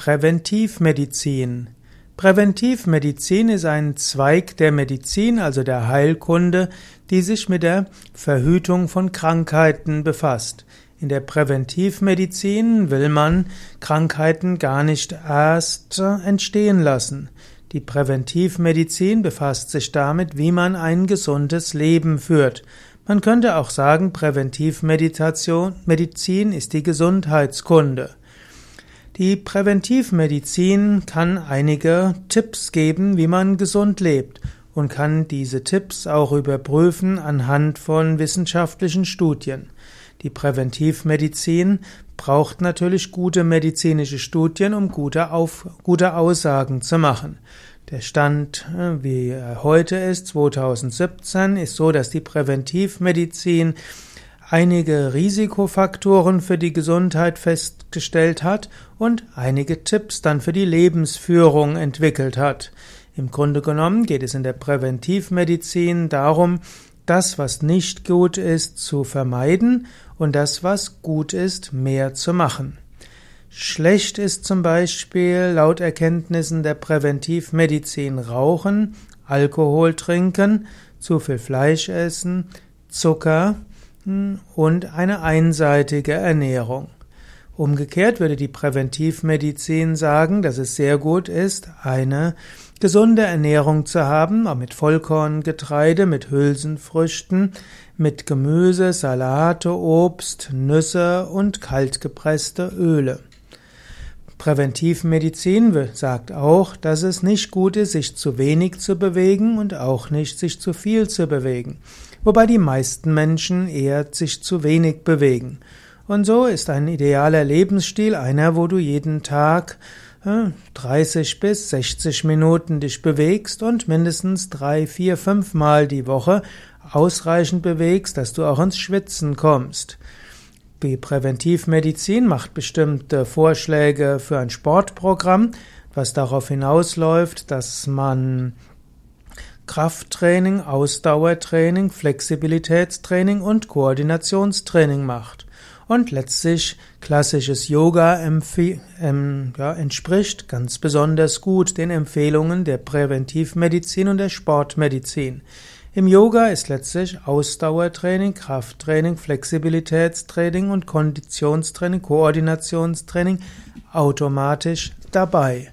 Präventivmedizin. Präventivmedizin ist ein Zweig der Medizin, also der Heilkunde, die sich mit der Verhütung von Krankheiten befasst. In der Präventivmedizin will man Krankheiten gar nicht erst entstehen lassen. Die Präventivmedizin befasst sich damit, wie man ein gesundes Leben führt. Man könnte auch sagen, Präventivmeditation, Medizin ist die Gesundheitskunde. Die Präventivmedizin kann einige Tipps geben, wie man gesund lebt und kann diese Tipps auch überprüfen anhand von wissenschaftlichen Studien. Die Präventivmedizin braucht natürlich gute medizinische Studien, um gute, Auf, gute Aussagen zu machen. Der Stand, äh, wie er heute ist, 2017, ist so, dass die Präventivmedizin einige Risikofaktoren für die Gesundheit festgestellt hat und einige Tipps dann für die Lebensführung entwickelt hat. Im Grunde genommen geht es in der Präventivmedizin darum, das, was nicht gut ist, zu vermeiden und das, was gut ist, mehr zu machen. Schlecht ist zum Beispiel laut Erkenntnissen der Präventivmedizin Rauchen, Alkohol trinken, zu viel Fleisch essen, Zucker, und eine einseitige Ernährung. Umgekehrt würde die Präventivmedizin sagen, dass es sehr gut ist, eine gesunde Ernährung zu haben, auch mit Vollkorngetreide, mit Hülsenfrüchten, mit Gemüse, Salate, Obst, Nüsse und kaltgepresste Öle. Präventivmedizin sagt auch, dass es nicht gut ist, sich zu wenig zu bewegen und auch nicht sich zu viel zu bewegen wobei die meisten Menschen eher sich zu wenig bewegen. Und so ist ein idealer Lebensstil einer, wo du jeden Tag 30 äh, bis 60 Minuten dich bewegst und mindestens drei, vier, fünf Mal die Woche ausreichend bewegst, dass du auch ins Schwitzen kommst. Die Präventivmedizin macht bestimmte Vorschläge für ein Sportprogramm, was darauf hinausläuft, dass man Krafttraining, Ausdauertraining, Flexibilitätstraining und Koordinationstraining macht. Und letztlich klassisches Yoga ähm, ja, entspricht ganz besonders gut den Empfehlungen der Präventivmedizin und der Sportmedizin. Im Yoga ist letztlich Ausdauertraining, Krafttraining, Flexibilitätstraining und Konditionstraining, Koordinationstraining automatisch dabei.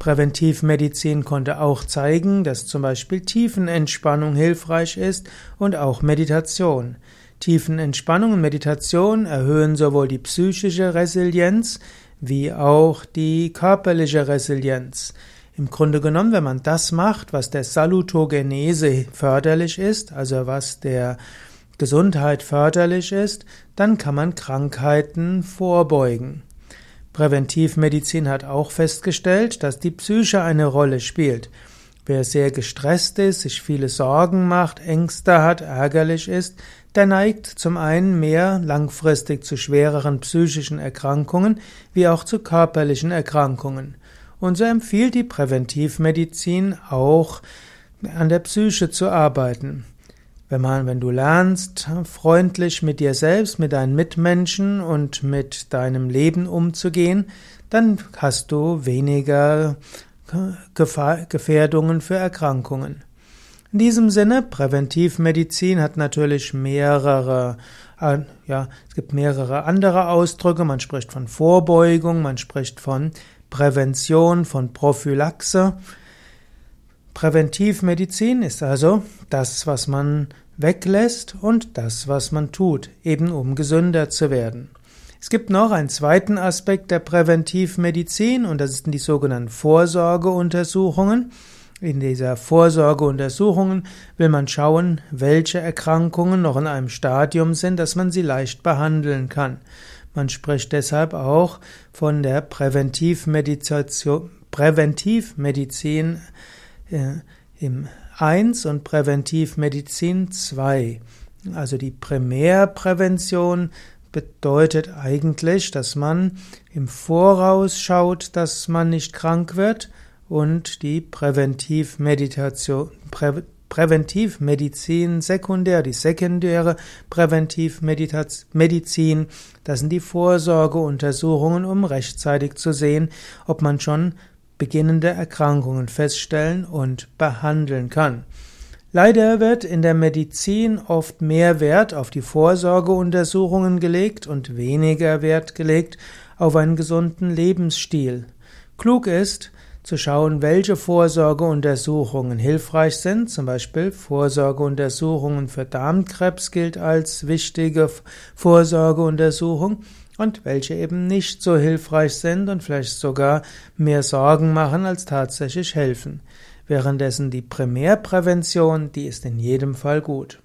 Präventivmedizin konnte auch zeigen, dass zum Beispiel Tiefenentspannung hilfreich ist und auch Meditation. Tiefenentspannung und Meditation erhöhen sowohl die psychische Resilienz wie auch die körperliche Resilienz. Im Grunde genommen, wenn man das macht, was der Salutogenese förderlich ist, also was der Gesundheit förderlich ist, dann kann man Krankheiten vorbeugen. Präventivmedizin hat auch festgestellt, dass die Psyche eine Rolle spielt. Wer sehr gestresst ist, sich viele Sorgen macht, Ängste hat, ärgerlich ist, der neigt zum einen mehr langfristig zu schwereren psychischen Erkrankungen wie auch zu körperlichen Erkrankungen. Und so empfiehlt die Präventivmedizin auch an der Psyche zu arbeiten. Wenn man, wenn du lernst, freundlich mit dir selbst, mit deinen Mitmenschen und mit deinem Leben umzugehen, dann hast du weniger Gefährdungen für Erkrankungen. In diesem Sinne, Präventivmedizin hat natürlich mehrere, äh, ja, es gibt mehrere andere Ausdrücke. Man spricht von Vorbeugung, man spricht von Prävention, von Prophylaxe. Präventivmedizin ist also das, was man weglässt und das, was man tut, eben um gesünder zu werden. Es gibt noch einen zweiten Aspekt der Präventivmedizin und das sind die sogenannten Vorsorgeuntersuchungen. In dieser Vorsorgeuntersuchungen will man schauen, welche Erkrankungen noch in einem Stadium sind, dass man sie leicht behandeln kann. Man spricht deshalb auch von der Präventivmedizin, äh, im 1 und Präventivmedizin 2. Also die Primärprävention bedeutet eigentlich, dass man im Voraus schaut, dass man nicht krank wird und die Präventivmeditation, Prä, Präventivmedizin sekundär, die sekundäre Präventivmedizin, das sind die Vorsorgeuntersuchungen, um rechtzeitig zu sehen, ob man schon beginnende Erkrankungen feststellen und behandeln kann. Leider wird in der Medizin oft mehr Wert auf die Vorsorgeuntersuchungen gelegt und weniger Wert gelegt auf einen gesunden Lebensstil. Klug ist, zu schauen, welche Vorsorgeuntersuchungen hilfreich sind. Zum Beispiel Vorsorgeuntersuchungen für Darmkrebs gilt als wichtige Vorsorgeuntersuchung und welche eben nicht so hilfreich sind und vielleicht sogar mehr Sorgen machen als tatsächlich helfen. Währenddessen die Primärprävention, die ist in jedem Fall gut.